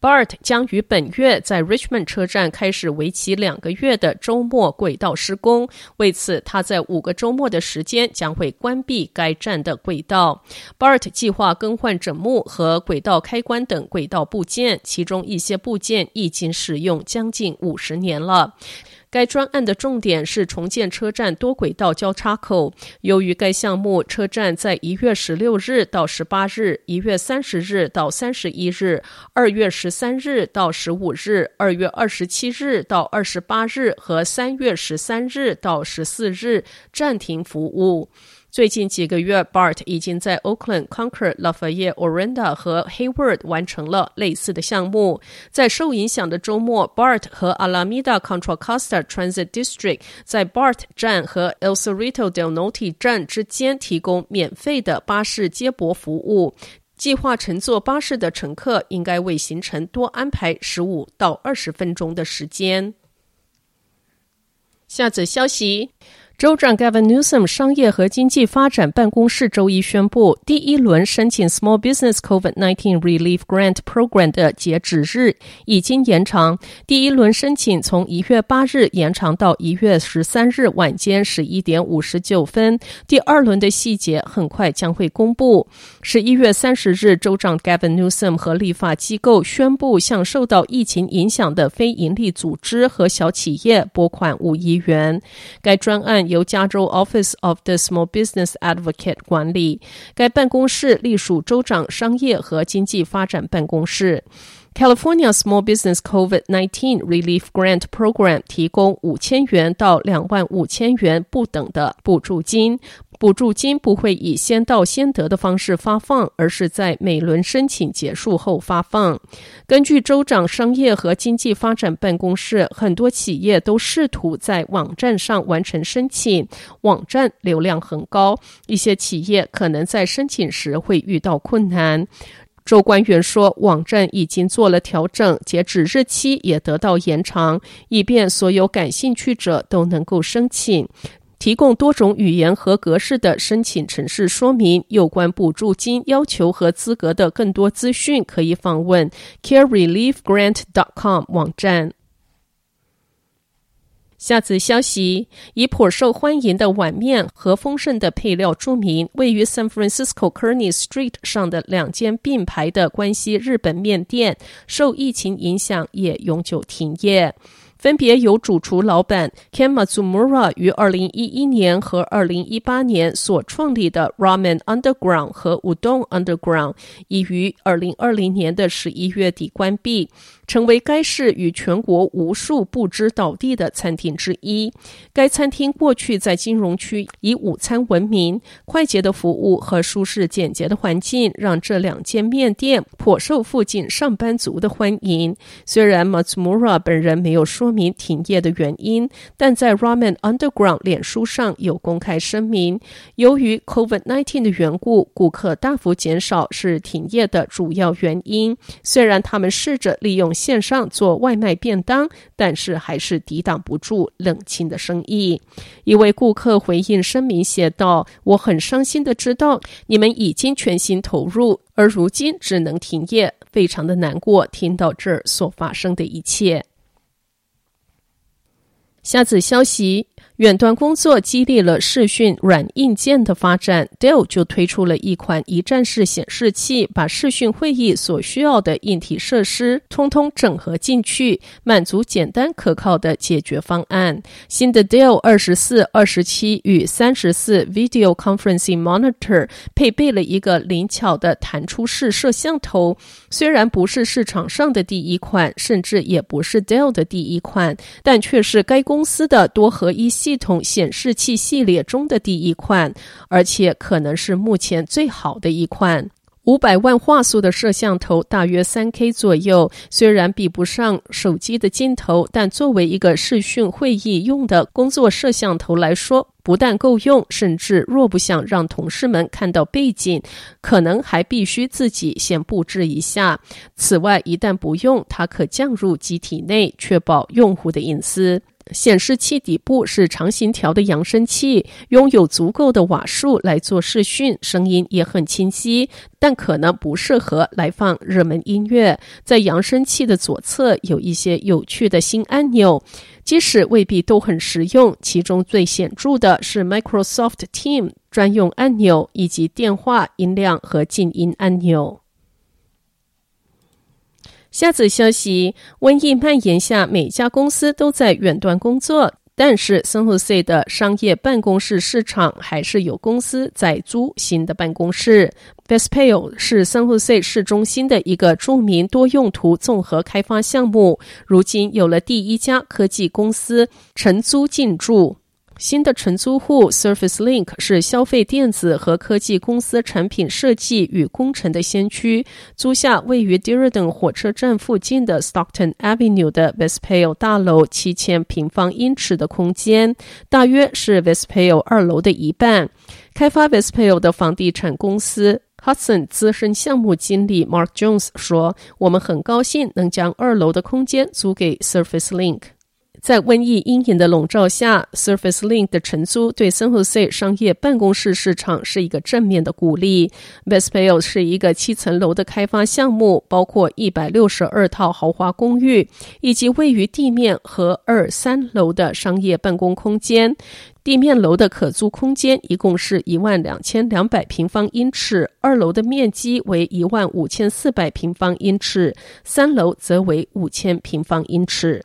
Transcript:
BART 将于本月在 Richmond 车站开始为期两个月的周末轨道施工，为此，他在五个周末的时间将会关闭该站的轨道。BART 计划更换枕木和轨道开关等轨道部件，其中一些部件已经使用将近五十年了。该专案的重点是重建车站多轨道交叉口。由于该项目车站在一月十六日到十八日、一月三十日到三十一日、二月十三日到十五日、二月二十七日到二十八日和三月十三日到十四日暂停服务。最近几个月，BART 已经在 Oakland、Concord、Lafayette、Orinda 和 Hayward 完成了类似的项目。在受影响的周末，BART 和 Alameda Contra Costa Transit District 在 BART 站和 El Cerrito del Norte 站之间提供免费的巴士接驳服务。计划乘坐巴士的乘客应该为行程多安排十五到二十分钟的时间。下则消息。州长 Gavin Newsom 商业和经济发展办公室周一宣布，第一轮申请 Small Business COVID-19 Relief Grant Program 的截止日已经延长。第一轮申请从一月八日延长到一月十三日晚间十一点五十九分。第二轮的细节很快将会公布。十一月三十日，州长 Gavin Newsom 和立法机构宣布向受到疫情影响的非营利组织和小企业拨款五亿元。该专案。由加州 Office of the Small Business Advocate 管理，该办公室隶属州长商业和经济发展办公室。California Small Business COVID-19 Relief Grant Program 提供五千元到两万五千元不等的补助金。补助金不会以先到先得的方式发放，而是在每轮申请结束后发放。根据州长商业和经济发展办公室，很多企业都试图在网站上完成申请，网站流量很高，一些企业可能在申请时会遇到困难。州官员说，网站已经做了调整，截止日期也得到延长，以便所有感兴趣者都能够申请。提供多种语言和格式的申请程式说明，有关补助金要求和资格的更多资讯，可以访问 CareReliefGrant.com 网站。下次消息，以颇受欢迎的碗面和丰盛的配料著名，位于 San Francisco Kearny Street 上的两间并排的关西日本面店，受疫情影响也永久停业。分别由主厨老板 Kematsu Mura 于二零一一年和二零一八年所创立的 Ramen Underground 和 Udon Underground，已于二零二零年的十一月底关闭。成为该市与全国无数不知倒地的餐厅之一。该餐厅过去在金融区以午餐闻名，快捷的服务和舒适简洁的环境让这两间面店颇受附近上班族的欢迎。虽然 Matsumura 本人没有说说明停业的原因，但在 Ramen Underground 脸书上有公开声明，由于 COVID-19 的缘故，顾客大幅减少是停业的主要原因。虽然他们试着利用线上做外卖便当，但是还是抵挡不住冷清的生意。一位顾客回应声明写道：“我很伤心的知道你们已经全心投入，而如今只能停业，非常的难过。听到这儿所发生的一切。”下次消息。远端工作激励了视讯软硬件的发展，Dell 就推出了一款一站式显示器，把视讯会议所需要的硬体设施通通整合进去，满足简单可靠的解决方案。新的 Dell 二十四、二十七与三十四 Video Conferencing Monitor 配备了一个灵巧的弹出式摄像头，虽然不是市场上的第一款，甚至也不是 Dell 的第一款，但却是该公司的多合一系系统显示器系列中的第一款，而且可能是目前最好的一款。五百万画素的摄像头，大约三 K 左右。虽然比不上手机的镜头，但作为一个视讯会议用的工作摄像头来说，不但够用，甚至若不想让同事们看到背景，可能还必须自己先布置一下。此外，一旦不用，它可降入机体内，确保用户的隐私。显示器底部是长形条的扬声器，拥有足够的瓦数来做视讯，声音也很清晰，但可能不适合来放热门音乐。在扬声器的左侧有一些有趣的新按钮，即使未必都很实用。其中最显著的是 Microsoft Team 专用按钮，以及电话音量和静音按钮。下则消息：瘟疫蔓延下，每家公司都在远端工作，但是 San Jose 的商业办公室市场还是有公司在租新的办公室。Vespeo 是 San Jose 市中心的一个著名多用途综合开发项目，如今有了第一家科技公司承租进驻。新的承租户 Surface Link 是消费电子和科技公司产品设计与工程的先驱，租下位于 Diridon 火车站附近的 Stockton Avenue 的 Vespeo 大楼七千平方英尺的空间，大约是 Vespeo 二楼的一半。开发 Vespeo 的房地产公司 Hudson 资深项目经理 Mark Jones 说：“我们很高兴能将二楼的空间租给 Surface Link。”在瘟疫阴影的笼罩下，Surface Link 的承租对 San Jose 商业办公室市场是一个正面的鼓励。best pal 是一个七层楼的开发项目，包括一百六十二套豪华公寓，以及位于地面和二三楼的商业办公空间。地面楼的可租空间一共是一万两千两百平方英尺，二楼的面积为一万五千四百平方英尺，三楼则为五千平方英尺。